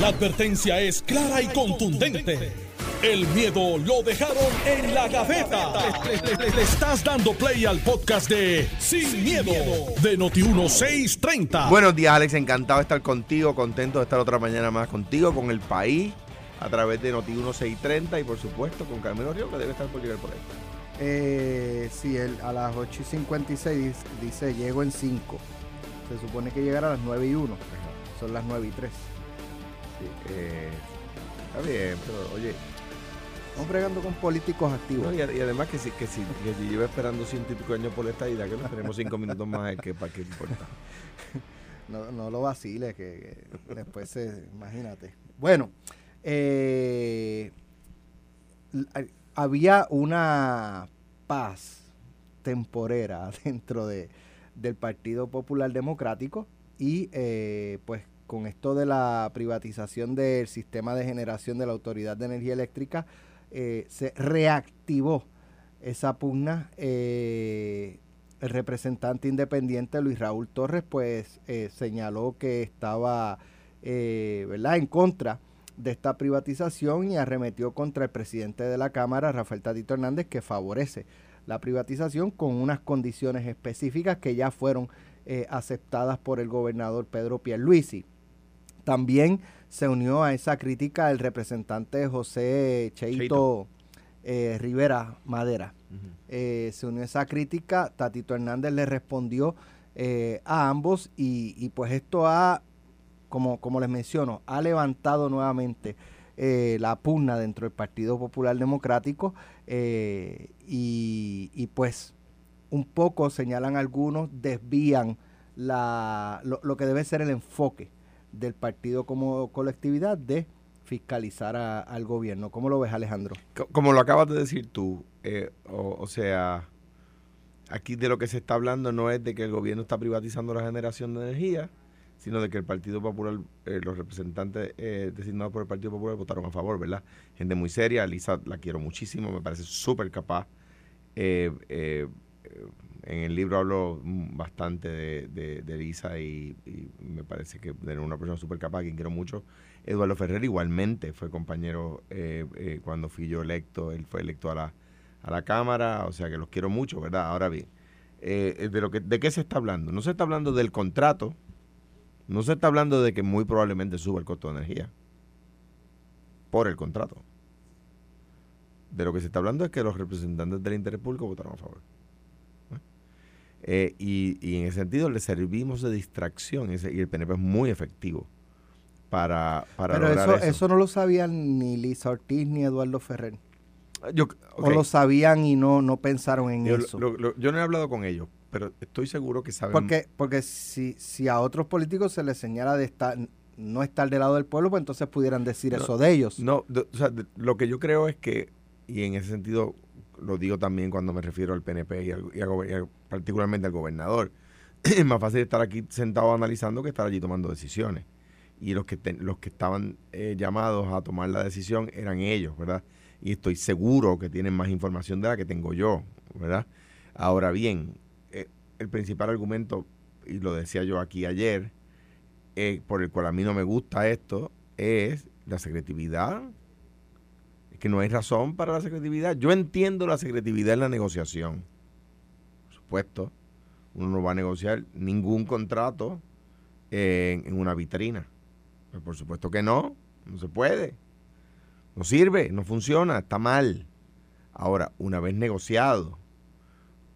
La advertencia es clara y contundente. El miedo lo dejaron en la gaveta. Le, le estás dando play al podcast de Sin, miedo, de Noti1630. Buenos días, Alex. Encantado de estar contigo. Contento de estar otra mañana más contigo, con el país, a través de Noti1630 y, por supuesto, con Carmelo Río, que debe estar por llegar por ahí. Eh, sí, él a las 8 y 56 dice, dice llego en 5. Se supone que llegará a las 9 y 1. Son las 9 y 3. Eh, está bien, pero oye, Estamos bregando con políticos activos. no, y, y además que si, que, si, que si lleva esperando ciento y pico años por esta idea, que nos tenemos cinco minutos más, es que para qué importa. No, no lo vaciles, que, que después se. Imagínate. Bueno, eh, había una paz temporera dentro de, del Partido Popular Democrático y eh, pues con esto de la privatización del sistema de generación de la Autoridad de Energía Eléctrica eh, se reactivó esa pugna. eh, el representante independiente Luis Raúl Torres pues eh, señaló que estaba ¿verdad? en contra de esta privatización y arremetió contra el presidente de la Cámara, Rafael Tatito Hernández, que favorece la privatización con unas condiciones específicas que ya fueron aceptadas por el gobernador Pedro Pierluisi. También se unió a esa crítica el representante José Cheito, Cheito. eh, Rivera Madera. Eh, se unió a esa crítica, Tatito Hernández le respondió eh, a ambos y, y pues esto ha, como, como les menciono, ha levantado nuevamente la pugna dentro del Partido Popular Democrático y, y, pues un poco señalan algunos, desvían la, lo, lo que debe ser el enfoque del partido como colectividad de fiscalizar a- al gobierno. ¿Cómo lo ves Alejandro? Co- Como lo acabas de decir tú, eh, o, sea, aquí de lo que se está hablando no es de que el gobierno está privatizando la generación de energía, sino de que el Partido Popular, eh, los representantes eh, designados por el Partido Popular votaron a favor, ¿verdad? Gente muy seria, Lisa la quiero muchísimo, me parece súper capaz. Eh, eh, eh, en el libro hablo mm, bastante de, de, Lisa y, me parece que de una persona súper capaz, a quien quiero mucho. Eduardo Ferrer igualmente fue compañero eh, eh, cuando fui yo electo, él fue electo a la, a la Cámara, o sea que los quiero mucho, ¿verdad? Ahora bien, eh, de, lo que, ¿de qué se está hablando? No se está hablando del contrato, no se está hablando de que muy probablemente suba el costo de energía por el contrato. De lo que se está hablando es que los representantes del interés público votaron a favor. ¿Eh? Y, y en ese sentido le servimos de distracción ese- y el PNP es muy efectivo para, para Pero lograr eso, eso. eso no lo sabían ni Lisa Ortiz ni Eduardo Ferrer. Yo, O lo sabían y no, no pensaron en yo, eso. lo- lo- yo no he hablado con ellos, pero estoy seguro que saben. porque porque si, si a otros políticos se les señala de estar, no estar del lado del pueblo, pues entonces pudieran decir No, eso de ellos. No, de- o sea, de- lo que yo creo es que, y en ese sentido lo digo también cuando me refiero al PNP y, al- particularmente al gobernador, es más fácil estar aquí sentado analizando que estar allí tomando decisiones. Y los que, ten- los que estaban eh, llamados a tomar la decisión eran ellos, ¿verdad? Y estoy seguro que tienen más información de la que tengo yo, ¿verdad? Ahora bien, eh, el principal argumento, y lo decía yo aquí ayer, eh, por el cual a mí no me gusta esto, es la secretividad. Que no hay razón para la secretividad. Yo entiendo la secretividad en la negociación. Por supuesto, uno no va a negociar ningún contrato en, en una vitrina. Pues por supuesto que no, no se puede. No sirve, no funciona, está mal. Ahora, una vez negociado,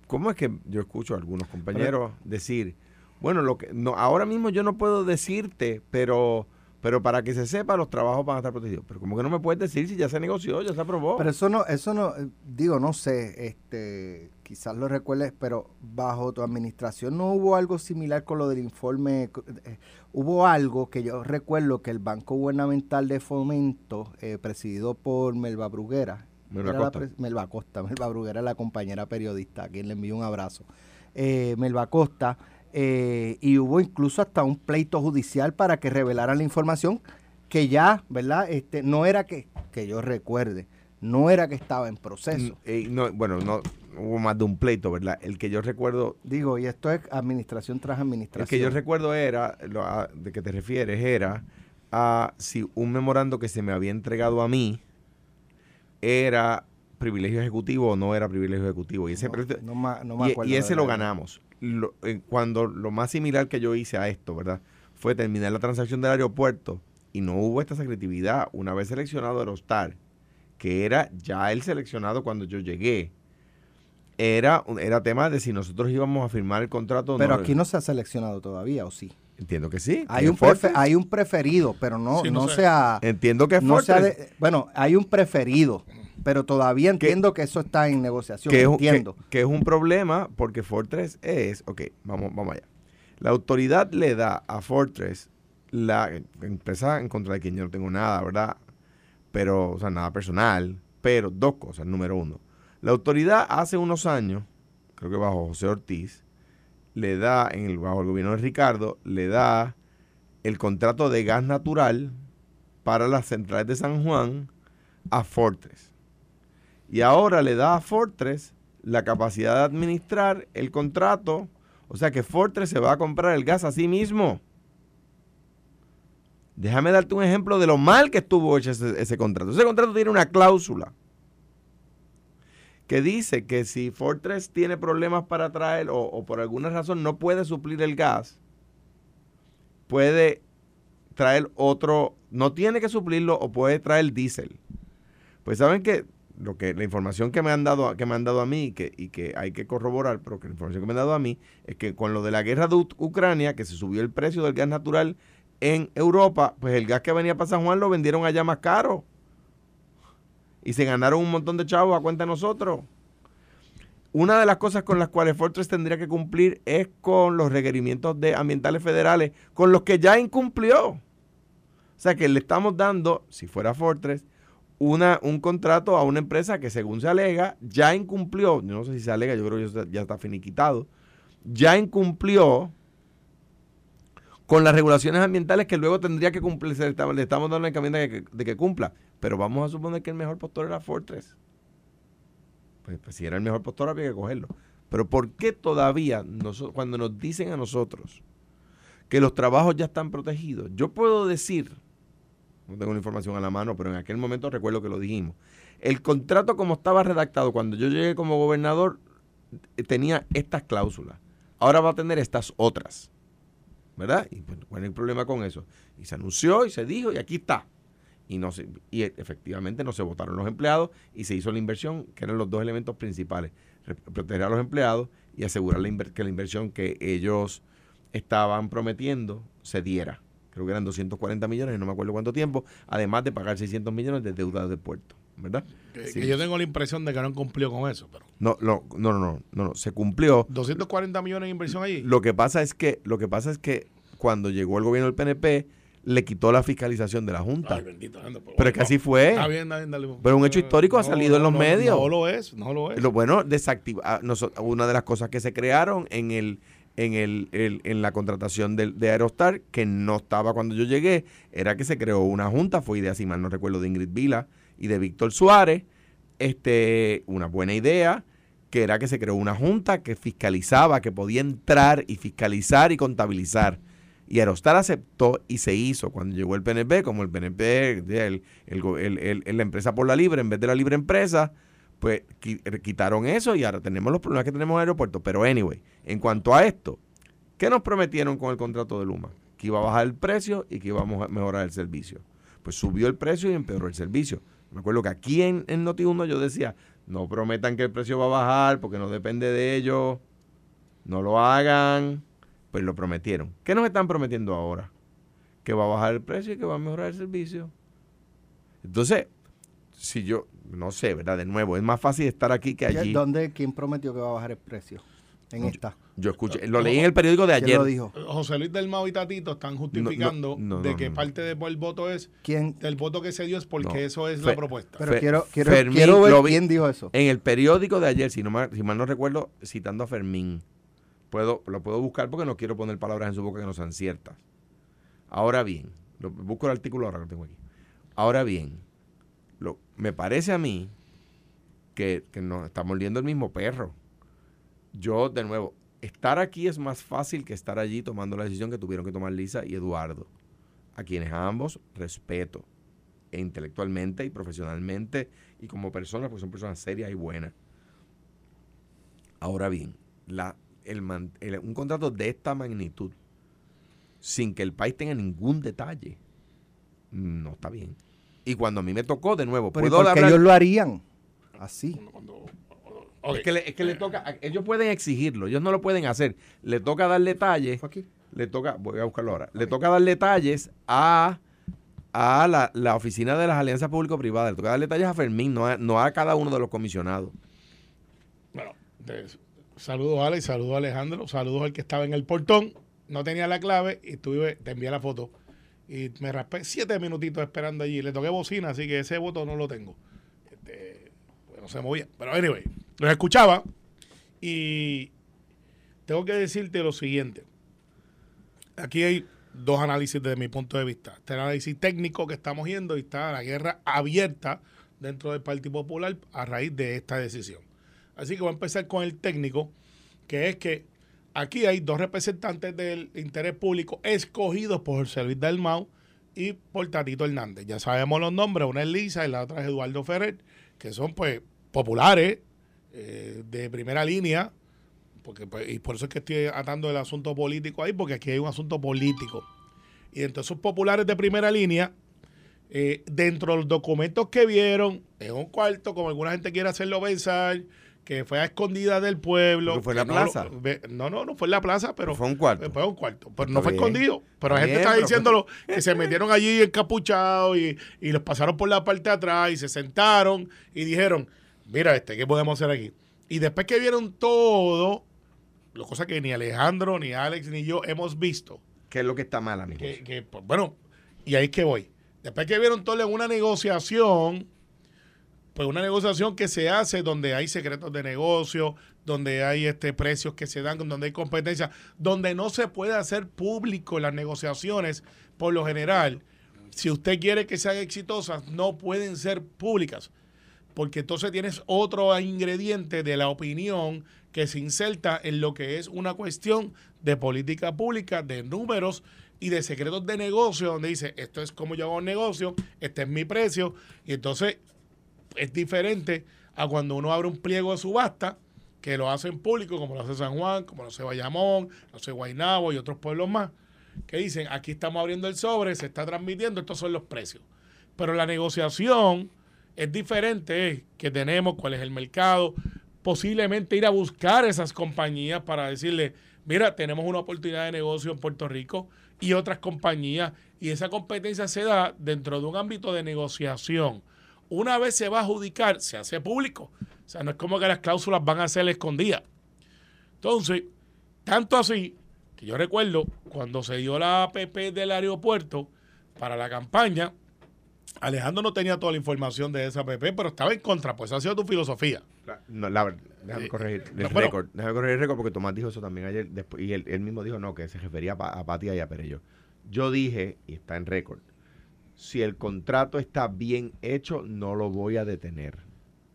¿cómo es que yo escucho a algunos compañeros decir, bueno, lo que no, ahora mismo yo no puedo decirte, pero pero para que se sepa los trabajos van a estar protegidos. Pero como que no me puedes decir si ya se negoció, ya se aprobó. Pero eso no, eso no, eh, digo, no sé, este, quizás lo recuerdes, pero bajo tu administración no hubo algo similar con lo del informe, eh, hubo algo que yo recuerdo que el Banco Gubernamental de Fomento, eh, presidido por Melba Bruguera, Melba Costa. Melba Costa, Melba Bruguera la compañera periodista, a quien le envío un abrazo, eh, Melba Costa, eh, y hubo incluso hasta un pleito judicial para que revelaran la información que ya, ¿verdad? Este, no era que, que yo recuerde, no era que estaba en proceso. Mm, eh, no, bueno, no hubo más de un pleito, ¿verdad? El que yo recuerdo, Digo, y esto es administración tras el administración. que yo recuerdo era, lo a- de que te refieres, era a si un memorando que se me había entregado a mí era privilegio ejecutivo o no era privilegio ejecutivo. Y ese, y, ese lo ganamos. Eh, cuando lo más similar que yo hice a esto, ¿verdad? Fue terminar la transacción del aeropuerto y no hubo esta secretividad. Una vez seleccionado Aerostar, que era ya el seleccionado cuando yo llegué, era, era tema de si nosotros íbamos a firmar el contrato o Pero aquí no se ha seleccionado todavía, ¿o sí? Entiendo que sí. Hay un, hay un preferido, pero no, no, se ha... Entiendo que no Bueno, hay un preferido, pero todavía entiendo que, eso está en negociación. Que entiendo. Es, que, es un problema porque Fortress es... Ok, vamos, vamos allá. La autoridad le da a Fortress, la empresa en contra de quien yo no tengo nada, ¿verdad? Pero, o sea, nada personal. Pero dos cosas. Número uno, la autoridad hace unos años, creo que bajo José Ortiz, le da, en el, bajo el gobierno de Ricardo, le da el contrato de gas natural para las centrales de San Juan a Fortress. Y ahora le da a Fortress la capacidad de administrar el contrato. O sea que Fortress se va a comprar el gas a sí mismo. Déjame darte un ejemplo de lo mal que estuvo hecho ese, contrato. Ese contrato tiene una cláusula que dice que si Fortress tiene problemas para traer o, por alguna razón no puede suplir el gas, puede traer otro, no tiene que suplirlo o puede traer diésel. Pues saben que lo que la información que me han dado que me han dado a mí y que, y que hay que corroborar, pero que la información que me han dado a mí es que con lo de la guerra de Ucrania, que se subió el precio del gas natural en Europa, pues el gas que venía para San Juan lo vendieron allá más caro y se ganaron un montón de chavos a cuenta de nosotros. Una de las cosas con las cuales Fortress tendría que cumplir es con los requerimientos de ambientales federales, con los que ya incumplió. O sea que le estamos dando, si fuera Fortress, una, un contrato a una empresa que según se alega, ya incumplió, no sé si se alega, yo creo que ya está finiquitado, ya incumplió con las regulaciones ambientales que luego tendría que cumplir, le estamos dando la encomienda de que, de que cumpla. Pero vamos a suponer que el mejor postor era Fortress. Pues, pues, si era el mejor postor había que cogerlo. Pero ¿por qué todavía cuando nos dicen a nosotros que los trabajos ya están protegidos? Yo puedo decir, no tengo la información a la mano, pero en aquel momento recuerdo que lo dijimos. El contrato como estaba redactado cuando yo llegué como gobernador eh, tenía estas cláusulas. Ahora va a tener estas otras. ¿Verdad? Y bueno, ¿cuál es el problema con eso? Y se anunció y se dijo y aquí está y, no se, y efectivamente no se votaron los empleados y se hizo la inversión, que eran los dos elementos principales, proteger a los empleados y asegurar que la inversión que ellos estaban prometiendo se diera. Creo que eran 240 millones, no me acuerdo cuánto tiempo, además de pagar 600 millones de deuda de puerto. ¿verdad? Que, yo tengo la impresión de que no han cumplido con eso, pero no, no, no, no, no, no, se cumplió. 240 millones de inversión ahí. Lo que pasa es que, lo que pasa es que cuando llegó el gobierno del PNP, le quitó la fiscalización de la Junta. pero es que así fue. Pero un hecho histórico ha salido en los medios. No lo es, no lo es. Lo bueno, desactiva, ah, una de las cosas que se crearon en el en el, en la contratación de, de, Aerostar, que no estaba cuando yo llegué, era que se creó una junta, fue idea, si mal no recuerdo, de Ingrid Vila y de Víctor Suárez, este, una buena idea, que era que se creó una junta que fiscalizaba, que podía entrar y fiscalizar y contabilizar. Y Aerostar aceptó y se hizo. Cuando llegó el PNP, como el PNP, el, el, la empresa por la libre, en vez de la libre empresa, pues eh, quitaron eso y ahora tenemos los problemas que tenemos en el aeropuerto. Pero anyway, en cuanto a esto, ¿qué nos prometieron con el contrato de Luma? Que iba a bajar el precio y que íbamos a mejorar el servicio. Pues subió el precio y empeoró el servicio. Me acuerdo que aquí en, en Noti1 yo decía, no prometan que el precio va a bajar porque no depende de ellos, no lo hagan pues lo prometieron. ¿Qué nos están prometiendo ahora? Que va a bajar el precio y que va a mejorar el servicio. Entonces, si yo, no sé, ¿verdad? De nuevo, es más fácil estar aquí que allí. ¿Dónde, quién prometió que va a bajar el precio? En esta. Yo escuché, lo leí en el periódico de ayer. Lo dijo? José Luis del Mau y Tatito están justificando de que parte del voto es ¿Quién? el voto que se dio es porque eso es la propuesta. Pero quiero, quiero, quiero ver quién dijo eso. En el periódico de ayer, si, no si mal no recuerdo, citando a Fermín Puedo, lo puedo buscar porque no quiero poner palabras en su boca que no sean ciertas. Ahora bien, lo, busco el artículo ahora que lo tengo aquí. Ahora bien, lo, me parece a mí que, que nos estamos oliendo el mismo perro. Yo, de nuevo, estar aquí es más fácil que estar allí tomando la decisión que tuvieron que tomar Lisa y Eduardo. a quienes ambos respeto e intelectualmente y profesionalmente y como personas, porque son personas serias y buenas. Ahora bien, la, el, un contrato de esta magnitud, sin que el país tenga ningún detalle, no está bien. Y cuando a mí me tocó, de nuevo, Pero puedo porque ellos lo harían así. Es que, le, es que le toca, ellos pueden exigirlo, ellos no lo pueden hacer. Le toca dar detalles. aquí? Le toca, voy a buscarlo ahora. Le toca dar detalles a, a la, oficina de las alianzas público-privadas. Le toca dar detalles a Fermín, no a, no a cada uno de los comisionados. Bueno, saludos a Ale, saludos a Alejandro, saludos al que estaba en el portón. No tenía la clave y tuve, te envié la foto. Y me raspé siete minutitos esperando allí. Le toqué bocina, así que ese voto no lo tengo. Este, pues no se movía. Pero anyway, los escuchaba y tengo que decirte lo siguiente. Aquí hay dos análisis desde mi punto de vista. Está el análisis técnico que estamos viendo y está la guerra abierta dentro del Partido Popular a raíz de esta decisión. Así que voy a empezar con el técnico, que es que aquí hay dos representantes del interés público escogidos por José Luis Dalmau y por Tatito Hernández. Ya sabemos los nombres, una es Lisa y la otra es Eduardo Ferrer, que son pues populares, eh, de primera línea, porque pues, y por eso es que estoy atando el asunto político ahí, porque aquí hay un asunto político. Y entonces esos populares de primera línea, eh, dentro de los documentos que vieron, en un cuarto, como alguna gente quiere hacerlo pensar, que fue a escondida del pueblo. fue en la plaza? No, no, no, fue en la plaza, pero. Fue un cuarto. Fue un cuarto. Pero no fue escondido. Pero la gente está diciéndolo que se metieron allí encapuchados y, y los pasaron por la parte de atrás y se sentaron y dijeron: Mira, este, ¿qué podemos hacer aquí? Y después que vieron todo, lo cosa que ni Alejandro, ni Alex, ni yo hemos visto. ¿Qué es lo que está mal, amigo? Que, pues, bueno, y ahí es que voy. Después que vieron todo en una negociación, pues una negociación que se hace donde hay secretos de negocio, donde hay este precios que se dan, donde hay competencia, donde no se puede hacer público las negociaciones por lo general. Si usted quiere que sean exitosas, no pueden ser públicas porque entonces tienes otro ingrediente de la opinión que se inserta en lo que es una cuestión de política pública, de números y de secretos de negocio, donde dice, esto es como yo hago un negocio, este es mi precio, y entonces es diferente a cuando uno abre un pliego de subasta, que lo hace en público, como lo hace San Juan, como lo hace Bayamón, lo hace Guaynabo y otros pueblos más, que dicen, aquí estamos abriendo el sobre, se está transmitiendo, estos son los precios. Pero la negociación es diferente que tenemos, cuál es el mercado, posiblemente ir a buscar esas compañías para decirle, mira, tenemos una oportunidad de negocio en Puerto Rico y otras compañías, y esa competencia se da dentro de un ámbito de negociación. Una vez se va a adjudicar, se hace público. O sea, no es como que las cláusulas van a ser escondidas. Entonces, tanto así, que yo recuerdo cuando se dio la APP del aeropuerto para la campaña, Alejandro no tenía toda la información de esa PP, pero estaba en contra, pues ha sido tu filosofía. No, la, déjame corregir el récord, déjame corregir el récord porque Tomás dijo eso también ayer después, y él, mismo dijo no, que se refería a, a Patia y a Perello. Yo dije, y está en récord, si el contrato está bien hecho, no lo voy a detener.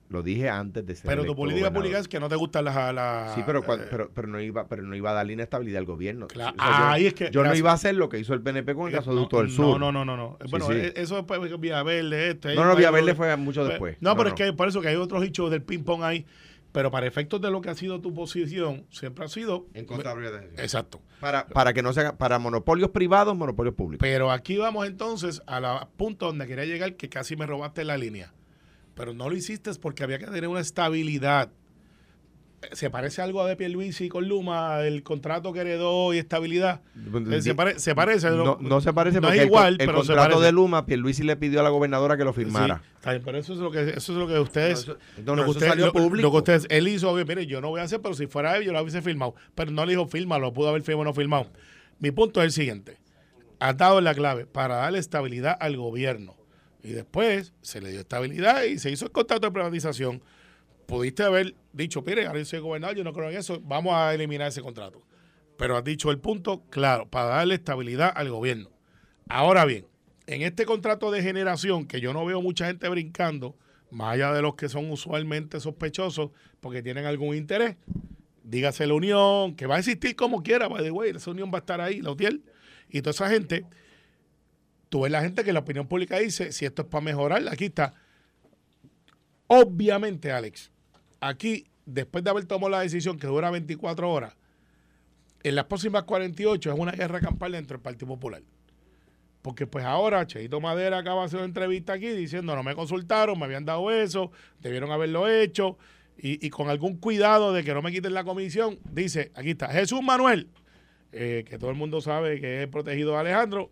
Lo dije antes de ser Pero tu política pública es que no te gustan las... sí, pero, eh, pero, pero, no iba, pero no iba a darle inestabilidad al gobierno. Claro. Ahí es que, yo no iba a hacer lo que hizo el PNP con el gasoducto del sur. No, no, no, no. Bueno, eh, eso es Vía Verde. Este, no, no, Vía Verde fue mucho después. No, pero es que por eso que hay otros hechos del ping-pong ahí. Pero para efectos de lo que ha sido tu posición, siempre ha sido... En de Exacto. Para, para que no sea... Para monopolios privados, monopolios públicos. Pero aquí vamos entonces a la punto donde quería llegar, que casi me robaste la línea pero no lo hiciste porque había que tener una estabilidad. ¿Se parece algo a de Pierluisi con Luma, el contrato que heredó y estabilidad? Se, parece. No, no, se parece porque es igual, el, contrato de Luma, Pierluisi le pidió a la gobernadora que lo firmara. Sí, pero eso es lo que, eso es lo que ustedes... No, lo, que ustedes lo, público. lo, que ustedes... Él hizo, mire, yo no voy a hacer, pero si fuera él, yo lo hubiese firmado. Pero no le dijo firma, lo pudo haber firmado o no firmado. Mi punto es el siguiente. Ha dado la clave para darle estabilidad al gobierno y después se le dio estabilidad y se hizo el contrato de privatización. Pudiste haber dicho, mire, ahora yo soy gobernador, yo no creo en eso, vamos a eliminar ese contrato. Pero has dicho el punto claro, para darle estabilidad al gobierno. Ahora bien, en este contrato de generación, que yo no veo mucha gente brincando, más allá de los que son usualmente sospechosos porque tienen algún interés, dígase la unión, que va a existir como quiera, by the way, esa unión va a estar ahí, la UTIEL, y toda esa gente tú ves la gente que la opinión pública dice, si esto es para mejorar, aquí está. Obviamente, Alex, aquí, después de haber tomado la decisión que dura 24 horas, en las próximas 48 es una guerra campal dentro del Partido Popular. Porque pues ahora Cheito Madera acaba de hacer una entrevista aquí diciendo no me consultaron, me habían dado eso, debieron haberlo hecho y, con algún cuidado de que no me quiten la comisión, dice, aquí está, Jesús Manuel, eh, que todo el mundo sabe que es protegido de Alejandro,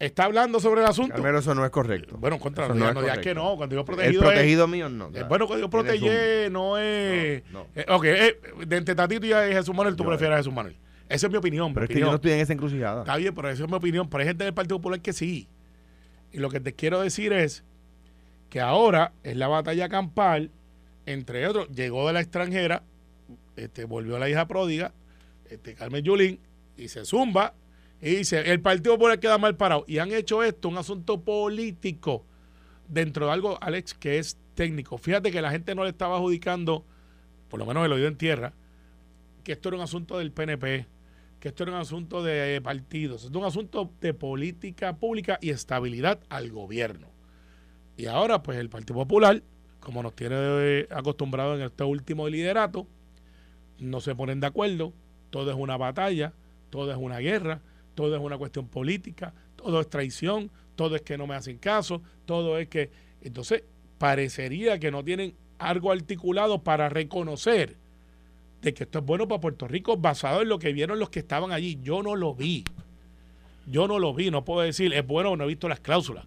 está hablando sobre el asunto. Carmelo, eso no es correcto. Bueno, contra no, no es no que no, cuando digo el protegido, protegido mío no. es, eh, bueno, cuando proteger un- no es... No, eh, ok, eh, de entre Tatito y Jesús Manuel, tú Yo- prefieres a Jesús Manuel. Esa es mi opinión. Pero mi es que yo no opinión. estoy en esa encrucijada. Está bien, pero esa es mi opinión. Pero hay gente del Partido Popular que sí. Y lo que te quiero decir es que ahora es la batalla campal, entre otros, llegó de la extranjera, este, volvió la hija pródiga, este, Carmen Yulín, y se zumba, y dice, el Partido Popular queda mal parado. Y han hecho esto un asunto político dentro de algo, Alex, que es técnico. Fíjate que la gente no le estaba adjudicando, por lo menos el oído en tierra, que esto era un asunto del PNP, que esto era un asunto de eh, partidos, esto es un asunto de política pública y estabilidad al gobierno. Y ahora, pues el Partido Popular, como nos tiene eh, acostumbrado en este último liderato, no se ponen de acuerdo, todo es una batalla, todo es una guerra, todo es una cuestión política, todo es traición, todo es que no me hacen caso, todo es que... Entonces, parecería que no tienen algo articulado para reconocer de que esto es bueno para Puerto Rico basado en lo que vieron los que estaban allí. Yo no lo vi. Yo no lo vi, no puedo decir, es bueno o no he visto las cláusulas.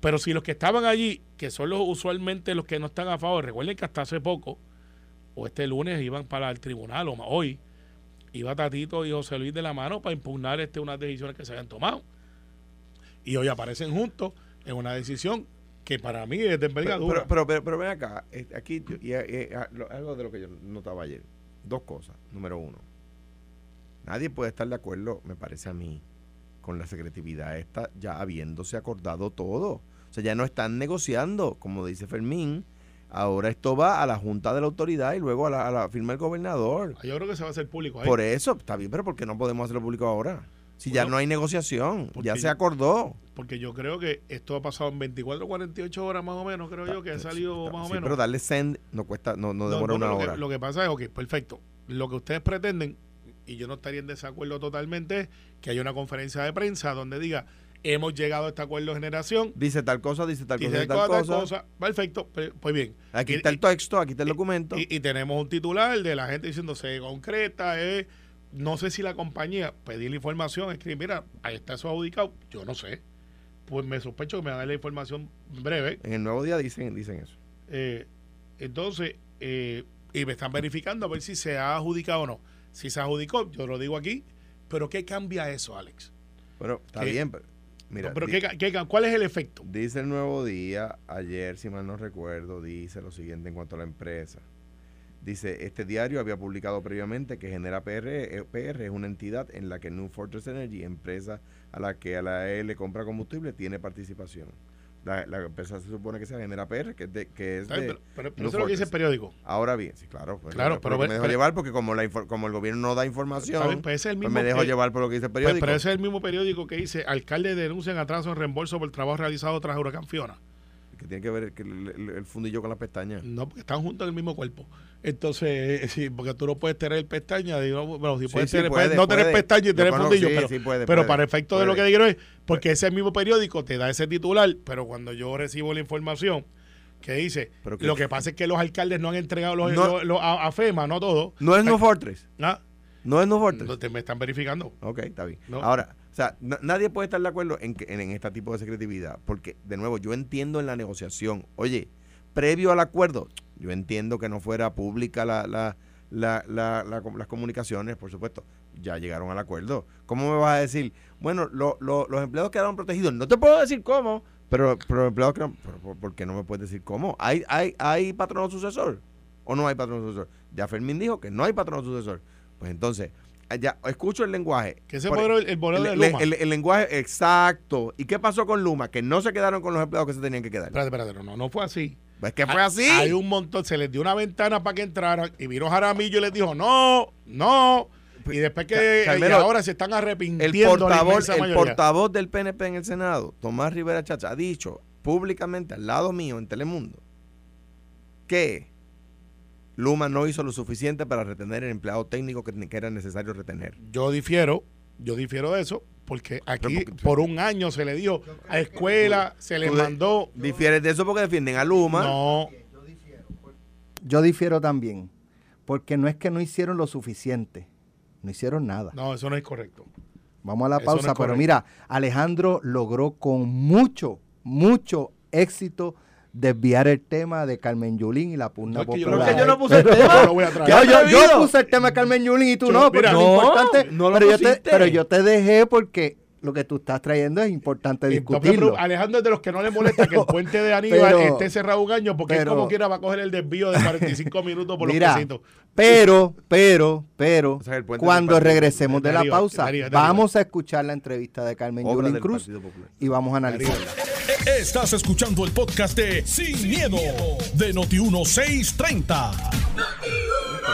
Pero si los que estaban allí, que son los usualmente los que no están a favor, recuerden que hasta hace poco, o este lunes iban para el tribunal, o hoy, iba Tatito y José Luis de la mano para impugnar este, unas decisiones que se habían tomado. Y hoy aparecen juntos en una decisión que para mí es de Pero, pero, pero, pero, ven acá, eh, aquí, y, algo de lo que yo notaba ayer. Dos cosas. Número uno, nadie puede estar de acuerdo, me parece a mí, con la secretividad esta, ya habiéndose acordado todo. O sea, ya no están negociando, como dice Fermín. Ahora esto va a la Junta de la Autoridad y luego a la, a la firma del gobernador. Yo creo que se va a hacer público ahí. Por eso, está bien, pero ¿por qué no podemos hacerlo público ahora? Si ya no hay negociación, ya se acordó. Porque yo creo que esto ha pasado en 24, 48 horas más o menos, creo yo, que ha salido Está- más o menos. Pero darle send no cuesta, no, no demora no, una lo que- hora. lo que pasa es, ok, perfecto. Lo que ustedes pretenden, y yo no estaría en desacuerdo totalmente, es que haya una conferencia de prensa donde diga, hemos llegado a este acuerdo de generación, Dice tal cosa, dice tal cosa, dice tal tal cosa. perfecto, pe- pues bien. Aquí Y- está el texto, aquí está el documento. Y, y tenemos un titular de la gente diciendo se concreta, eh, no sé si la compañía pedir la información, escribir, mira, ahí está eso adjudicado, yo no sé. Pues me sospecho que me van a dar la información breve. en el nuevo día dicen, dicen eso. Eh, entonces, eh, y me están verificando a ver si se ha adjudicado o no. Si se adjudicó, yo lo digo aquí, pero ¿qué cambia eso, Alex? Pero está bien, pero mira, pero di- ¿qué, qué- ¿cuál es el efecto? dice el nuevo día, ayer, si mal no recuerdo, dice lo siguiente en cuanto a la empresa. Dice, este diario había publicado previamente que Genera PR, eh, PR es una entidad en la que New Fortress Energy, empresa a la que a la E le compra combustible, tiene participación. La, la empresa se supone que sea Genera PR, que es de... Que es de Pero, pero- pero eso es lo que dice el periódico. Ahora bien, sí, claro. pues, Claro, pero me dejo pero- llevar porque como, la como el gobierno no da ¿Sabes? información, Pues ese es el pues mismo me dejo que- llevar por lo que dice el Pues, periódico. pero ese es el mismo periódico que dice, alcalde denuncian atraso en reembolso por el trabajo realizado tras huracán Fiona. Que tiene que ver que el, fundillo con las pestañas. No, porque están juntos en el mismo cuerpo. Entonces, eh, sí, porque tú no puedes tener pestañas, digo, bueno, si Sí, puedes sí, tener, puede, no tener pestañas y tener fundillo, sí, pero, puede, pero para efecto de lo que quiero es, porque ese mismo periódico te da ese titular, pero cuando yo recibo la información que dice, Pero que- lo que pasa es que los alcaldes no han entregado los, No. los- los- a, a FEMA, no todo. No es No Fortress. ah, No es No Fortress. no te- me están verificando. Ok, está bien. No. Ahora, sea, na- nadie puede estar de acuerdo en, este tipo de secretividad, porque, de nuevo, yo entiendo en la negociación, oye, previo al acuerdo, yo entiendo que no fuera pública las comunicaciones, por supuesto, ya llegaron al acuerdo. ¿Cómo me vas a decir? Bueno, lo- lo- los empleados quedaron protegidos. No te puedo decir cómo, pero, los empleados quedaron... pero, ¿Por por qué no me puedes decir cómo? ¿Hay, hay, ¿Hay patrono sucesor o no hay patrono sucesor? Ya Fermín dijo que no hay patrono sucesor. Pues entonces, ya escucho el lenguaje. Por- fue el, el bolero de el, Luma. el- el lenguaje exacto. ¿Y qué pasó con Luma? Que no se quedaron con los empleados que se tenían que quedar. Espérate, espérate, no, no fue así. Es que fue así. Hay un montón, se les dio una ventana para que entraran y vino Jaramillo y les dijo, no, no. Y después que y Carmelo, ahora se están el arrepintiendo la portavoz, el portavoz del PNP en el Senado, Tomás Rivera Chacha, ha dicho públicamente al lado mío en Telemundo que Luma no hizo lo suficiente para retener el empleado técnico que, que era necesario retener. Yo difiero, yo difiero de eso, porque aquí porque- por un año se le dio a escuela, se le mandó. Difieres de eso porque defienden a Luma. No, Yo difiero también, porque no es que no hicieron lo suficiente, no hicieron nada. no, eso no es correcto. Vamos a la Eso no es pausa, pero mira, Alejandro logró con mucho, mucho éxito desviar el tema de Carmen Yulín y la pugna No, es que yo popular. no- que yo no puse el Pero- tema. Yo lo voy a traer. Yo, yo- yo atrevido? puse el tema de Carmen Yulín y tú Yo- no, mira, lo no, importante, no lo pero, yo te, pero yo te dejé porque lo que tú estás trayendo es importante Entonces, discutirlo. pero Alejandro es de los que no le molesta que el puente de Aníbal pero- esté cerrado un año porque pero- él como quiera va a coger el desvío de 45 minutos por Mira, los pesitos. pero, pero, pero, O sea, cuando partido- regresemos de la pausa, vamos a escuchar la entrevista de Carmen Obra Yulín Cruz y vamos a analizarla. Estás escuchando el podcast de Sin, miedo, de Noti1630.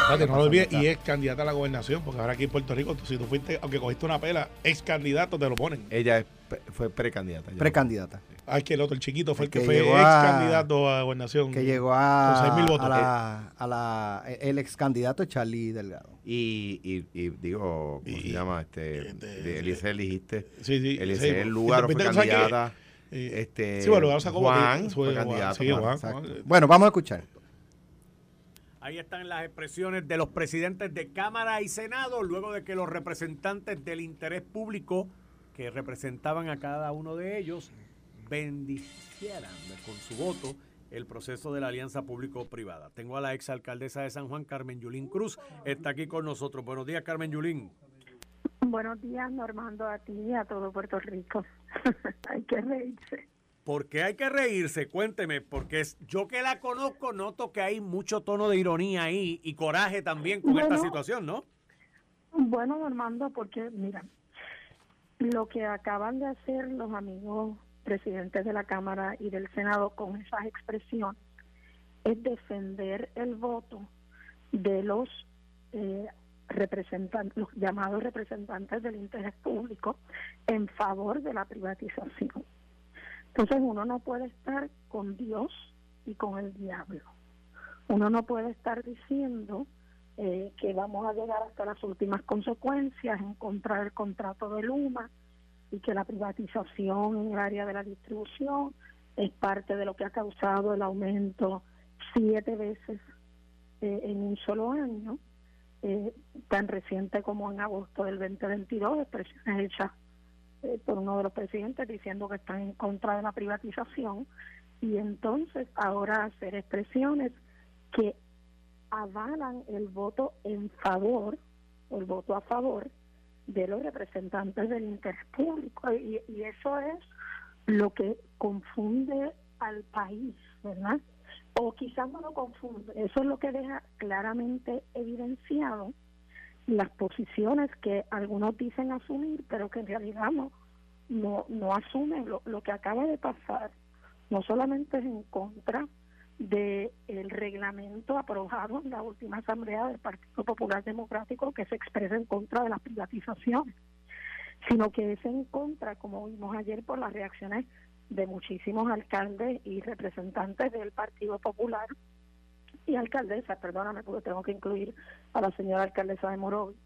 Espérate, no lo olvides, y es candidata a la gobernación, porque ahora aquí en Puerto Rico, si tú fuiste, aunque cogiste una pela, ex candidato te lo ponen. Ella es fue precandidata. Precandidata. Ay, que el otro, el chiquito, fue el El que, que fue ex a- candidato a gobernación. Que llegó a, Con 6.000 votos. a la, a la- el ex candidato Charlie Delgado. Y, y, y digo, ¿cómo se llama? Este, este, Eliezer dijiste. Sí, sí. Eliezer sí, Lugaro fue candidata. Este, sí, bueno, Lugaro sacó Juan votos, fue Juan, candidato. sí, Juan. Exacto. Juan. Bueno, vamos a escuchar. Ahí están las expresiones de los presidentes de Cámara y Senado, luego de que los representantes del interés público que representaban a cada uno de ellos bendicieran con su voto el proceso de la alianza público-privada. Tengo a la exalcaldesa de San Juan, Carmen Yulín Cruz, está aquí con nosotros. Buenos días, Carmen Yulín. Buenos días, Normando, a ti y a todo Puerto Rico. Hay que reírse. ¿Por qué hay que reírse? Cuénteme, porque es, yo que la conozco noto que hay mucho tono de ironía ahí y coraje también con esta situación, ¿no? Bueno, Normando, porque mira, lo que acaban de hacer los amigos presidentes de la Cámara y del Senado con esas expresiones es defender el voto de los eh, representantes, los llamados representantes del interés público en favor de la privatización. Entonces uno no puede estar con Dios y con el diablo. Uno no puede estar diciendo eh, que vamos a llegar hasta las últimas consecuencias en contra del contrato de Luma y que la privatización en el área de la distribución es parte de lo que ha causado el aumento siete veces eh, en un solo año, eh, tan reciente como en agosto del 2022, expresiones hechas eh, por uno de los presidentes diciendo que están en contra de la privatización y entonces ahora hacer expresiones que avalan el voto en favor, el voto a favor de los representantes del interés público. Y eso es lo que confunde al país, ¿verdad? O quizás no lo confunde, eso es lo que deja claramente evidenciado las posiciones que algunos dicen asumir, pero que en realidad no, no, no asumen lo, lo que acaba de pasar. No solamente es en contra del reglamento aprobado en la última asamblea del Partido Popular Democrático que se expresa en contra de las privatizaciones, sino que es en contra, como vimos ayer, por las reacciones de muchísimos alcaldes y representantes del Partido Popular y alcaldesas, perdóname porque tengo que incluir a la señora alcaldesa de Morovi,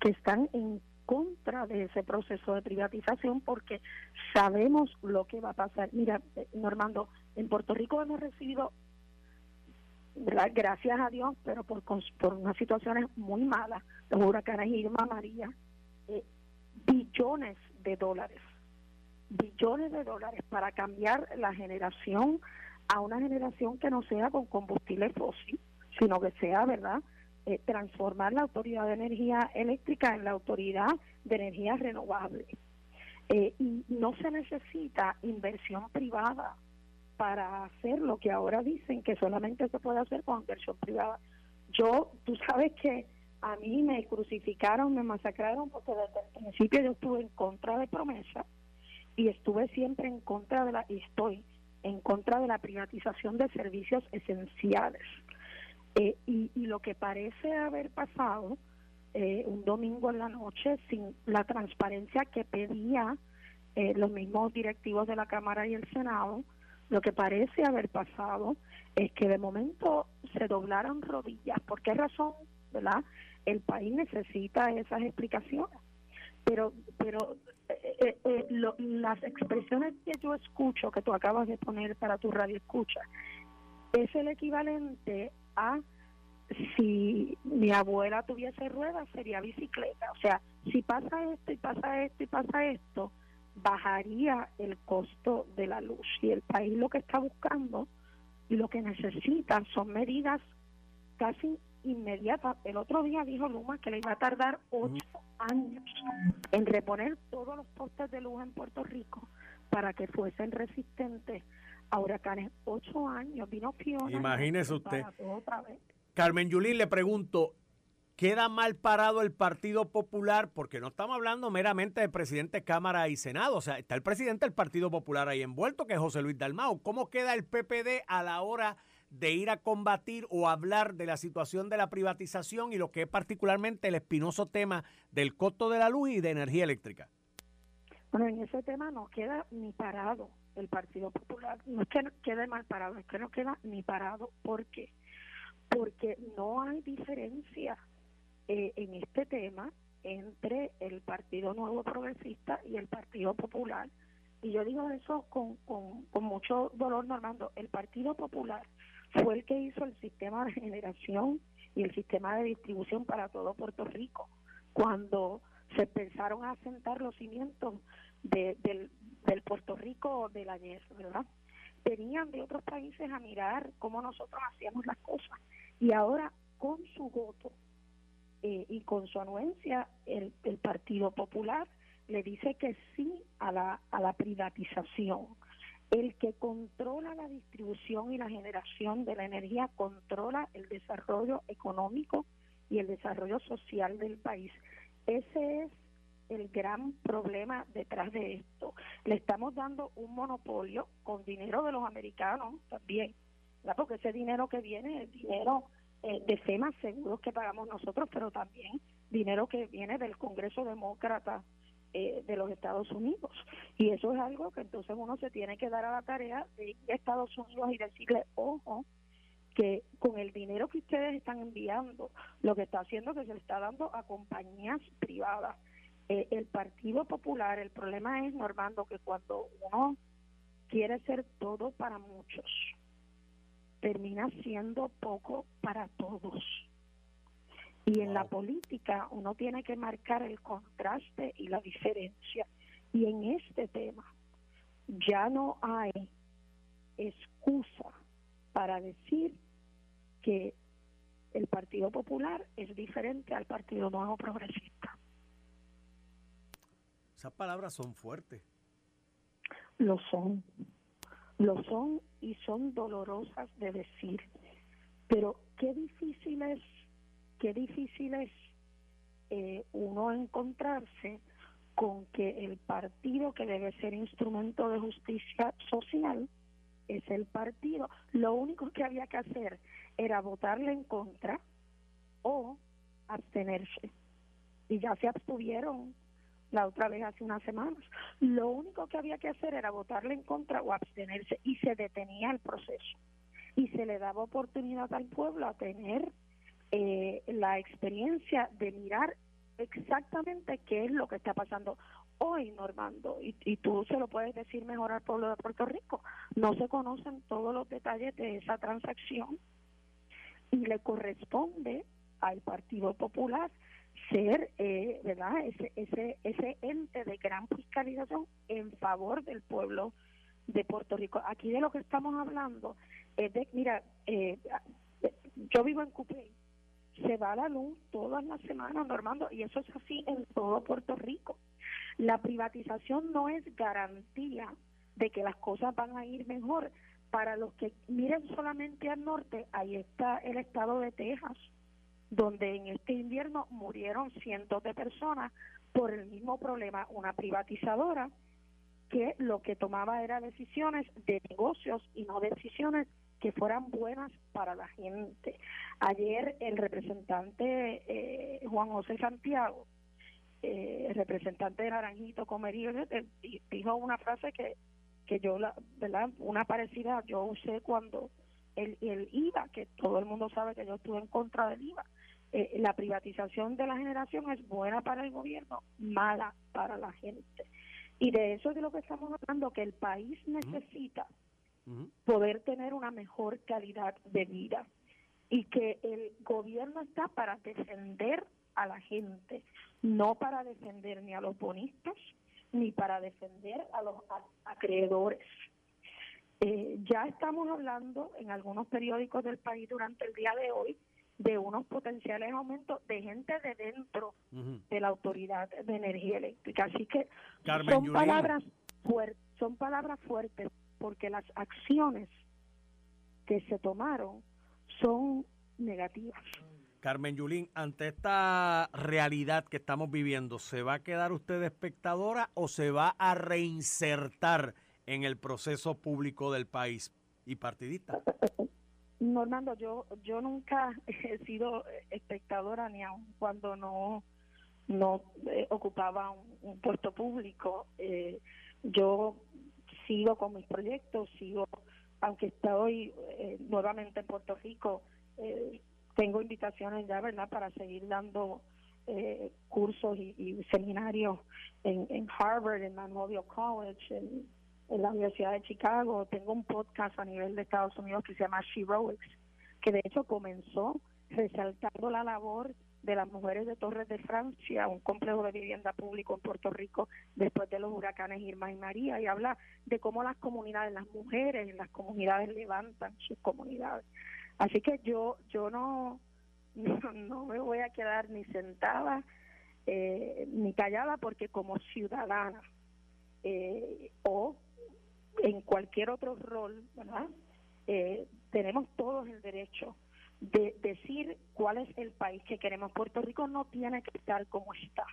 que están en contra de ese proceso de privatización porque sabemos lo que va a pasar. Mira, eh, Normando, en Puerto Rico hemos recibido, gracias a Dios, pero por, por unas situaciones muy malas, los huracanes Irma, María, eh, billones de dólares, billones de dólares para cambiar la generación a una generación que no sea con combustible fósil, sino que sea, ¿verdad?, eh, transformar la Autoridad de Energía Eléctrica en la Autoridad de Energía Renovable. Eh, y no se necesita inversión privada para hacer lo que ahora dicen que solamente se puede hacer con inversión privada. Yo, tú sabes que a mí me crucificaron, me masacraron porque desde el principio yo estuve en contra de promesa y estuve siempre en contra de la, y estoy en contra de la privatización de servicios esenciales. Eh, y, y lo que parece haber pasado eh, un domingo en la noche sin la transparencia que pedía eh, los mismos directivos de la Cámara y el Senado. Lo que parece haber pasado es que de momento se doblaron rodillas. ¿Por qué razón? ¿Verdad? El país necesita esas explicaciones. Pero, pero eh, eh, las expresiones que yo escucho, que tú acabas de poner para tu radio escucha, es el equivalente a si mi abuela tuviese ruedas sería bicicleta. O sea, si pasa esto y pasa esto y pasa esto, bajaría el costo de la luz. Y el país lo que está buscando y lo que necesita son medidas casi inmediatas. El otro día dijo Luma que le iba a tardar ocho años en reponer todos los postes de luz en Puerto Rico para que fuesen resistentes a huracanes. Ocho años, vino Fiona. Imagínese usted. Carmen Yulín, le pregunto, queda mal parado el Partido Popular, porque no estamos hablando meramente de presidente, Cámara y Senado, o sea, está el presidente del Partido Popular ahí envuelto, que es José Luis Dalmau. ¿Cómo queda el PPD a la hora de ir a combatir o hablar de la situación de la privatización y lo que es particularmente el espinoso tema del costo de la luz y de energía eléctrica? Bueno, en ese tema no queda ni parado el Partido Popular, no es que quede mal parado, es que no queda ni parado. ¿Por qué? Porque no hay diferencia eh, en este tema entre el Partido Nuevo Progresista y el Partido Popular. Y yo digo eso con, con, con mucho dolor, Normando. El Partido Popular fue el que hizo el sistema de generación y el sistema de distribución para todo Puerto Rico. Cuando se empezaron a sentar los cimientos de, del, Puerto Rico del añez, ¿verdad? Venían de otros países a mirar cómo nosotros hacíamos las cosas. Y ahora, con su voto, eh, y con su anuencia el, el, Partido Popular le dice que sí a la, a la privatización. El que controla la distribución y la generación de la energía controla el desarrollo económico y el desarrollo social del país. Ese es el gran problema detrás de esto. Le estamos dando un monopolio con dinero de los americanos también, porque ese dinero que viene es dinero eh, de FEMA seguros que pagamos nosotros, pero también dinero que viene del Congreso Demócrata eh, de los Estados Unidos. Y eso es algo que entonces uno se tiene que dar a la tarea de ir a Estados Unidos y decirle, ojo, que con el dinero que ustedes están enviando, lo que está haciendo es que se le está dando a compañías privadas. Eh, el Partido Popular, el problema es, Normando, que cuando uno quiere ser todo para muchos, termina siendo poco para todos. Y en la política uno tiene que marcar el contraste y la diferencia. Y en este tema ya no hay excusa para decir que el Partido Popular es diferente al Partido Nuevo Progresista. Esas palabras son fuertes. Lo son lo son y son dolorosas de decir. Pero qué difícil es, qué difícil es eh, uno encontrarse con que el partido que debe ser instrumento de justicia social es el partido. Lo único que había que hacer era votarle en contra o abstenerse. Y ya se abstuvieron la otra vez hace unas semanas. Lo único que había que hacer era votarle en contra o abstenerse y se detenía el proceso. Y se le daba oportunidad al pueblo a tener eh, la experiencia de mirar exactamente qué es lo que está pasando hoy, Normando, y, y tú se lo puedes decir mejor al pueblo de Puerto Rico. No se conocen todos los detalles de esa transacción y le corresponde al Partido Popular ser, eh, ¿verdad? Ese, ese, ese ente de gran fiscalización en favor del pueblo de Puerto Rico. Aquí de lo que estamos hablando es de, mira, eh, yo vivo en Cupey, se va la luz todas las semanas, Normando, y eso es así en todo Puerto Rico. La privatización no es garantía de que las cosas van a ir mejor. Para los que miren solamente al norte, ahí está el estado de Texas donde en este invierno murieron cientos de personas por el mismo problema, una privatizadora que lo que tomaba era decisiones de negocios y no decisiones que fueran buenas para la gente. Ayer el representante eh, Juan José Santiago, eh, el representante de Naranjito Comerío, eh, dijo una frase que, que yo, la, ¿verdad? Una parecida yo usé cuando el, el IVA, que todo el mundo sabe que yo estuve en contra del IVA. Eh, la privatización de la generación es buena para el gobierno, mala para la gente. Y de eso es de lo que estamos hablando, que el país necesita poder tener una mejor calidad de vida y que el gobierno está para defender a la gente, no para defender ni a los bonistas ni para defender a los acreedores. Eh, ya estamos hablando en algunos periódicos del país durante el día de hoy de unos potenciales aumentos de gente de dentro de la autoridad de energía eléctrica. Así que son palabras fuertes, son palabras fuertes porque las acciones que se tomaron son negativas. Carmen Yulín, ante esta realidad que estamos viviendo, ¿se va a quedar usted espectadora o se va a reinsertar en el proceso público del país y partidista? Normando, yo yo nunca he sido espectadora ni aun cuando no no eh, ocupaba un, puesto público. Eh, yo sigo con mis proyectos, sigo, aunque estoy eh, nuevamente en Puerto Rico, eh, tengo invitaciones ya, ¿verdad?, para seguir dando eh, cursos y, seminarios en, Harvard, en Manholio College, en, la Universidad de Chicago. Tengo un podcast a nivel de Estados Unidos que se llama She Heroics, que de hecho comenzó resaltando la labor de las mujeres de Torres de Francia, un complejo de vivienda público en Puerto Rico después de los huracanes Irma y María, y habla de cómo las comunidades, las mujeres en las comunidades levantan sus comunidades. Así que yo yo no, no, me voy a quedar ni sentada eh, ni callada porque como ciudadana eh, o en cualquier otro rol, ¿verdad? Eh, tenemos todos el derecho de decir cuál es el país que queremos. Puerto Rico no tiene que estar como está.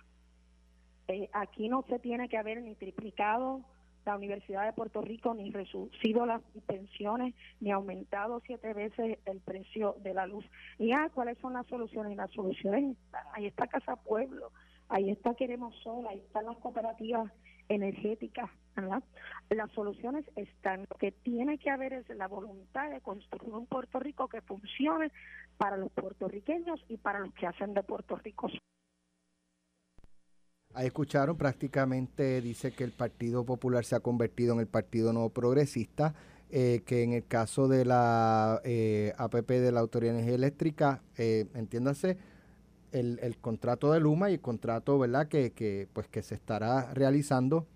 Eh, aquí no se tiene que haber ni triplicado la Universidad de Puerto Rico, ni reducido las pensiones, ni aumentado siete veces el precio de la luz. Y ah, ¿cuáles son las soluciones? Las soluciones están, ahí está Casa Pueblo, ahí está Queremos Sol, ahí están las cooperativas energéticas, ¿verdad? Las soluciones están. Lo que tiene que haber es la voluntad de construir un Puerto Rico que funcione para los puertorriqueños y para los que hacen de Puerto Rico. Ahí escucharon, prácticamente dice que el Partido Popular se ha convertido en el Partido No Progresista, eh, que en el caso de la eh, APP de la Autoridad de Energía Eléctrica, eh, entiéndase, el, contrato de Luma y el contrato ¿verdad? Que, que, pues, que se estará realizando,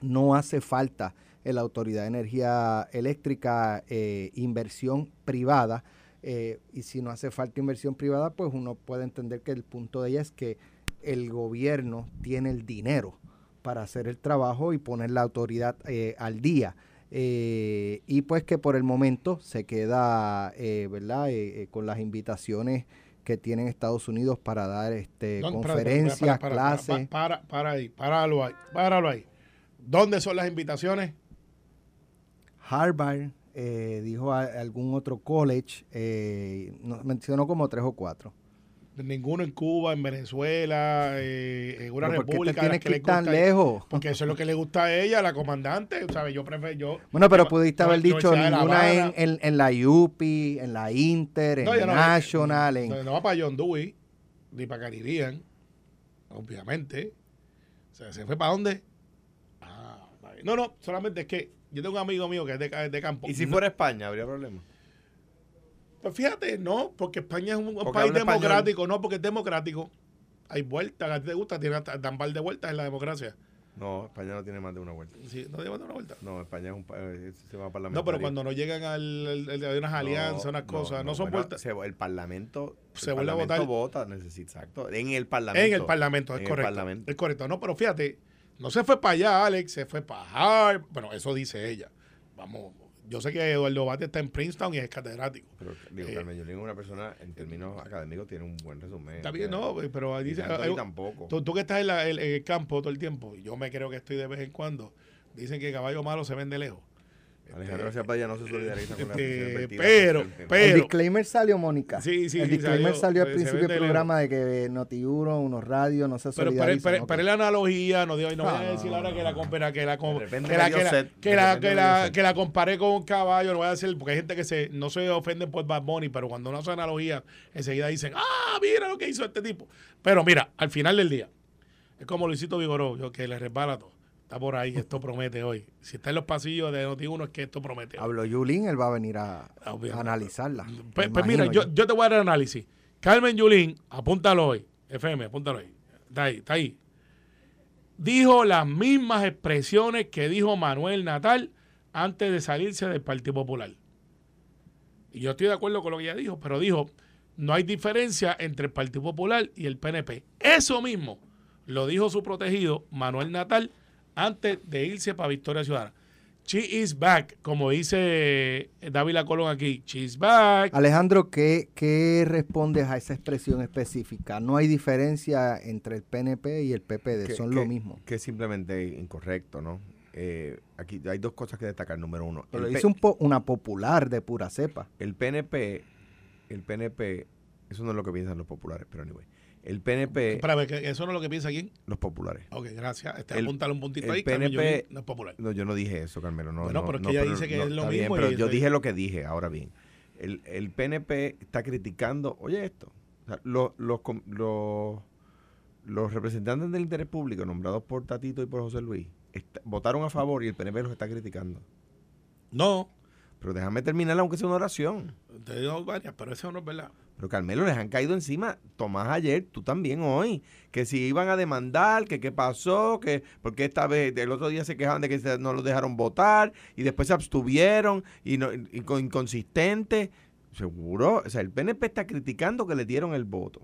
no hace falta en la Autoridad de Energía Eléctrica eh, inversión privada. Eh, y si no hace falta inversión privada, pues uno puede entender que el punto de ella es que el gobierno tiene el dinero para hacer el trabajo y poner la autoridad eh, al día. y pues que por el momento se queda, ¿verdad? con las invitaciones que tienen Estados Unidos para dar este conferencias, clases. Para, para, ahí, páralo ahí, páralo ahí. ¿Dónde son las invitaciones? Harvard, eh, dijo algún otro college, eh, mencionó como tres o cuatro ninguno en Cuba, en Venezuela, eh, en una república. Tiene que, ir tan lejos? Porque eso es lo que le gusta a ella, la comandante. ¿sabes? Yo prefiero. Yo, bueno, pero pudiste haber dicho ninguna en, en, la UPI, en la Inter, en la National. No, en... no, va para John Dewey, ni para Caribbean, obviamente. O sea, ¿se fue para dónde? Ah, no, no, solamente es que yo tengo un amigo mío que es de, de campo. ¿Y si fuera España, habría problema? Pues fíjate, no, porque España es un, país democrático, no, porque es democrático. Hay vueltas, a ti te gusta, tiene, dan par de vueltas en la democracia. No, España no tiene más de una vuelta. Sí, no tiene más de una vuelta. No, España es un país, sistema parlamentario. No, pero cuando no llegan al, hay unas alianzas, unas cosas, no, son vueltas. el parlamento se vuelve a votar. vota, necesita, exacto, en el parlamento. En el parlamento, es correcto. Es correcto, no, pero fíjate, no se fue para allá, Alex, se fue para Harvard, bueno, eso dice ella. Vamos, yo sé que Eduardo Bate está en Princeton y es catedrático. Pero digo, eh, Carmen Yulín es una persona, en términos académicos, tiene un buen resumen. Está bien, no, pero dice. Eh, tampoco. Tú, que estás en, el campo todo el tiempo, yo me creo que estoy de vez en cuando, dicen que caballo malo se vende lejos. Alejandro García Padilla no se solidariza con la Este, vertidas pero, por el pero, disclaimer salió, Mónica. Sí, sí, El disclaimer salió, salió, al se principio del el- programa de que Noti1, unos radios, no se pero, pero, pero, pero la analogía, no, digo, no voy a Ah, decir ahora que la compara, que la, que la, comparé con un caballo, no voy a decir, porque hay gente que se, no se ofenden por Bad Bunny, pero cuando uno hace analogía, enseguida dicen, ah, mira lo que hizo este tipo. Pero mira, al final del día, es como Luisito Vigoró, yo que le resbala todo. Está por ahí, esto promete hoy. Si está en los pasillos de Noti1 es que esto promete. hoy. Habló Yulín, él va a venir a, a Obviamente. analizarla. Pues, pues mira, yo, yo te voy a dar el análisis. Carmen Yulín, apúntalo hoy. FM, apúntalo ahí. Está ahí, está ahí. Dijo las mismas expresiones que dijo Manuel Natal antes de salirse del Partido Popular. Y yo estoy de acuerdo con lo que ella dijo, pero dijo, no hay diferencia entre el Partido Popular y el PNP. Eso mismo lo dijo su protegido, Manuel Natal, antes de irse para Victoria Ciudadana. She is back, como dice Dávila Colón aquí. She's back. Alejandro, ¿qué, ¿qué respondes a esa expresión específica? No hay diferencia entre el PNP y el PPD, Que- son que- lo mismo. Que es simplemente incorrecto, ¿no? Eh, aquí hay dos cosas que destacar. Número uno, Pero dice P- un po- una popular de pura cepa. el PNP, el PNP, eso no es lo que piensan los populares, pero anyway. El PNP, Espérame, que eso no es lo que piensa quién. los populares. Ok, gracias. Este, El- apúntale un puntito el ahí. Carmen PNP Yulín no es popular. No, yo no dije eso, Carmelo. No, Bueno, no, pero es que no, ella dice que es lo está bien, mismo pero yo dije lo que dije, ahora bien. El, el PNP está criticando, oye esto, o sea, los, los, los, los representantes del interés público nombrados por Tatito y por José Luis votaron a favor y el PNP los está criticando. No, Pero déjame terminar aunque sea una oración. te digo varias, pero eso no es verdad. Pero Carmelo, les han caído encima, Tomás ayer, tú también hoy, que si iban a demandar, que qué pasó, que porque esta vez, el otro día se quejaban de que no los dejaron votar y después se abstuvieron y, no, y con inconsistente. Seguro, o sea, el PNP está criticando que le dieron el voto.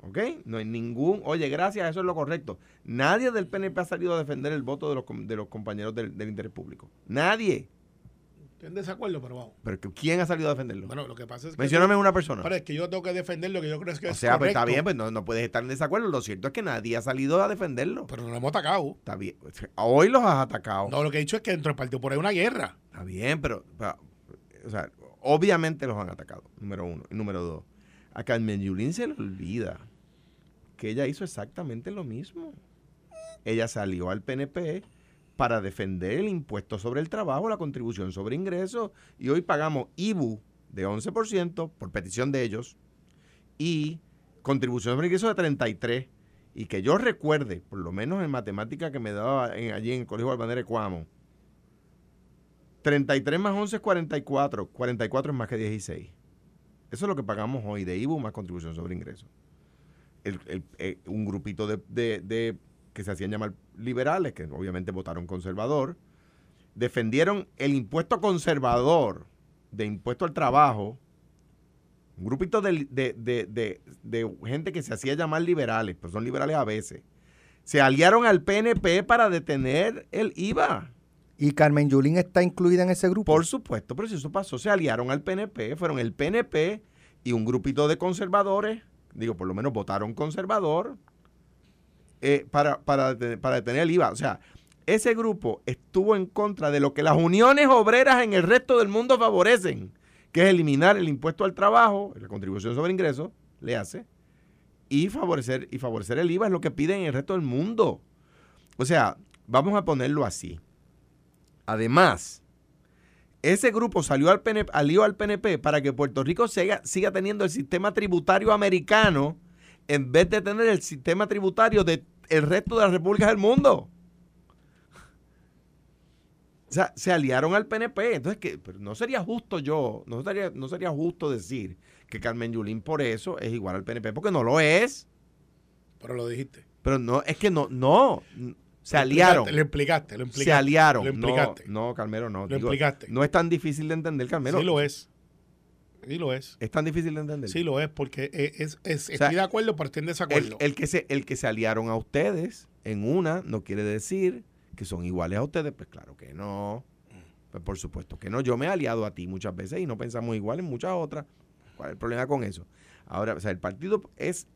¿Ok? No hay ningún, oye, gracias, eso es lo correcto. Nadie del PNP ha salido a defender el voto de los, de los compañeros del, del interés público. Nadie. Estoy en desacuerdo, pero vamos. Pero ¿quién ha salido a defenderlo? Bueno, lo que pasa es que. Mencióname una persona. Pero es que yo tengo que defender lo que yo creo que O es sea, pues está bien, pues no, no puedes estar en desacuerdo. Lo cierto es que nadie ha salido a defenderlo. Pero no lo hemos atacado. Está bien. Hoy los has atacado. No, lo que he dicho es que dentro del partido por ahí hay una guerra. Está bien, pero, pero, o sea, obviamente los han atacado, número uno. Y número dos, a Carmen Yulín se le olvida que ella hizo exactamente lo mismo. Ella salió al PNP para defender el impuesto sobre el trabajo, la contribución sobre ingresos, y hoy pagamos IBU de 11% por petición de ellos y contribución sobre ingresos de 33%. Y que yo recuerde, por lo menos en matemática que me daba allí en el Colegio Albanera de Cuamo, 33 más 11 es 44. 44 es más que 16. Eso es lo que pagamos hoy de IBU más contribución sobre ingresos. El- el- eh, un grupito de- de- que se hacían llamar liberales, que obviamente votaron conservador, defendieron el impuesto conservador de impuesto al trabajo. Un grupito de, de- de- de- gente que se hacía llamar liberales, pero son liberales a veces. Se aliaron al PNP para detener el IVA. Y Carmen Yulín está incluida en ese grupo. Por supuesto, pero si eso pasó, se aliaron al PNP, fueron el PNP y un grupito de conservadores, digo, por lo menos votaron conservador, eh, para, para, para detener el IVA. O sea, ese grupo estuvo en contra de lo que las uniones obreras en el resto del mundo favorecen, que es eliminar el impuesto al trabajo, la contribución sobre ingresos, le hace, y favorecer, y favorecer el IVA es lo que piden en el resto del mundo. O sea, vamos a ponerlo así. Además, ese grupo salió al PNP, alió al PNP para que Puerto Rico siga, siga teniendo el sistema tributario americano en vez de tener el sistema tributario del resto de las repúblicas del mundo. O sea, se aliaron al PNP. Entonces, que pero no sería justo yo, no sería, no sería justo decir que Carmen Yulín por eso es igual al PNP, porque no lo es. Pero lo dijiste. Pero no, es que no, no. Se Lo aliaron. explicaste, Lo implicaste, lo implicaste. Se aliaron. Lo No, no, Carmelo, no. Lo implicaste. No es tan difícil de entender, Carmelo. sí lo es. Sí lo es. Es tan difícil de entender. Sí lo es, porque es, es- es- sea, estoy de acuerdo, pero estoy en desacuerdo. el que se, el que se aliaron a ustedes en una no quiere decir que son iguales a ustedes. Pues claro que no. Pues por supuesto que no. Yo me he aliado a ti muchas veces y no pensamos igual en muchas otras. ¿Cuál es el problema con eso? Ahora, o sea, el partido es...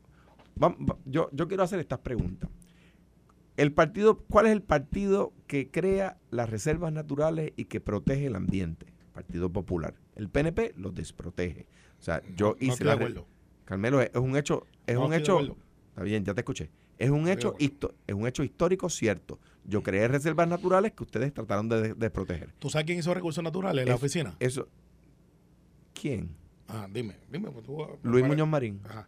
va- yo, yo quiero hacer estas preguntas. El partido, ¿Cuál es el partido que crea las reservas naturales y que protege el ambiente? Partido Popular. El PNP los desprotege. O sea, yo No hice de la. Carmelo, es un hecho, es No un hecho, está bien, ya te escuché. Es un hecho, es un hecho histórico cierto. Yo creé reservas naturales que ustedes trataron de de- desproteger. ¿Tú sabes quién hizo recursos naturales en la oficina? Eso, ¿quién? Ah, dime, dime. pues tú- Luis para- Muñoz Marín. Ajá.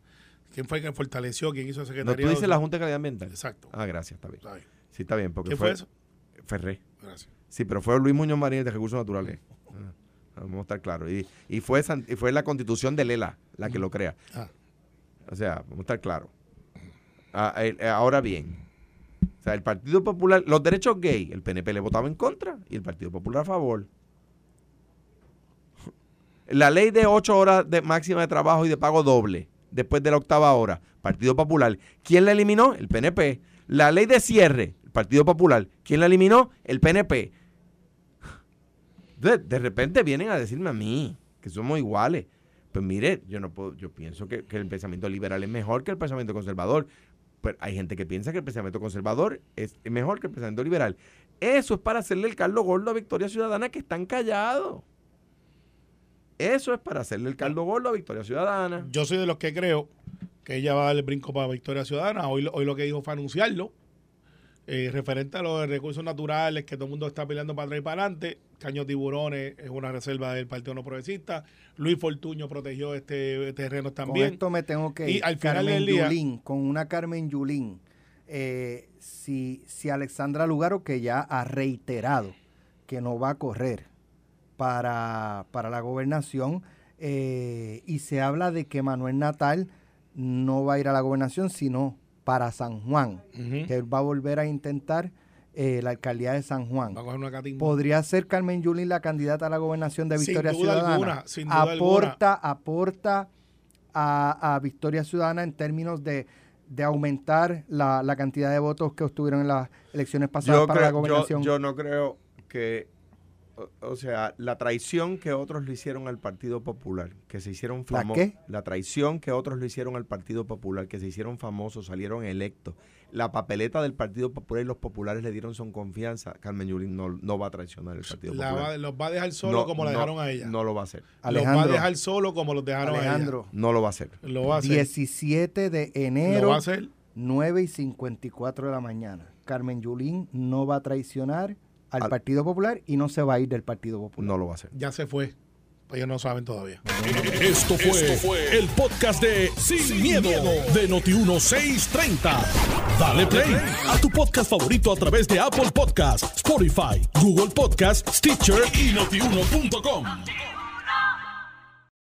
¿Quién fue el que fortaleció? ¿Quién hizo el No, tú dices la Junta de Calidad Ambiental. Exacto. Ah, gracias, está bien. Está bien. Sí, está bien. Porque ¿Quién fue eso? Ferré. Gracias. Sí, pero fue Luis Muñoz Marín de Recursos Naturales. Vamos a estar claros. Y, y fue, y fue la constitución de Lela la que lo crea. Ah. O sea, vamos a estar claros. Ah, eh, ahora bien, o sea, el Partido Popular, los derechos gay, el PNP le votaba en contra y el Partido Popular a favor. La ley de ocho horas de máxima de trabajo y de pago doble después de la octava hora, Partido Popular. ¿Quién la eliminó? El PNP. La ley de cierre, el Partido Popular. ¿Quién la eliminó? El PNP. De, de repente vienen a decirme a mí que somos iguales. Pues mire, yo no puedo, yo pienso que, que el pensamiento liberal es mejor que el pensamiento conservador. Pero hay gente que piensa que el pensamiento conservador es mejor que el pensamiento liberal. Eso es para hacerle el caldo gordo a Victoria Ciudadana que están callados. Eso es para hacerle el caldo gordo a Victoria Ciudadana. Yo soy de los que creo que ella va a dar el brinco para Victoria Ciudadana. Hoy, hoy lo que dijo fue anunciarlo. Eh, referente a los recursos naturales que todo el mundo está peleando para atrás y para adelante. Caño Tiburones es una reserva del Partido No Progresista. Luis Fortuño protegió este terreno Con también. esto me tengo que Y ir. al final Carmen del día- Yulín, con una Carmen Yulín. eh, si, si Alexandra Lugaro, que ya ha reiterado que no va a correr para, para la gobernación, eh, y se habla de que Manuel Natal no va a ir a la gobernación, sino para San Juan, que él va a volver a intentar eh, la alcaldía de San Juan. Va a coger una catimba. ¿Podría ser Carmen Yulín la candidata a la gobernación de Sin Victoria duda Ciudadana? alguna, sin duda aporta, aporta a, a Victoria Ciudadana en términos de, de aumentar la, la cantidad de votos que obtuvieron en las elecciones pasadas Yo, para la yo- gobernación. yo no creo que, o, sea, la traición que otros le hicieron al Partido Popular, que se hicieron ¿La famosos. qué? La traición que otros le hicieron al Partido Popular, que se hicieron famosos, salieron electos. La papeleta del Partido Popular y los populares le dieron son confianza. Carmen Yulín no, no va a traicionar el Partido La Popular. va- los va a dejar solo No, como la no, dejaron a ella. No lo va a hacer. los va a dejar solo como los dejaron Alejandro, No lo va a hacer. a ella. Lo va a hacer. 17 de Lo enero, va a hacer. 9 y 54 de la mañana. Carmen Yulín no va a traicionar al, Al- Partido Popular y no se va a ir del Partido Popular. No lo va a hacer. Ya se fue. Ellos no saben todavía. Esto fue, el podcast de Sin, miedo, de Noti1630. Dale play a tu podcast favorito a través de Apple Podcasts, Spotify, Google Podcasts, Stitcher y notiuno.com.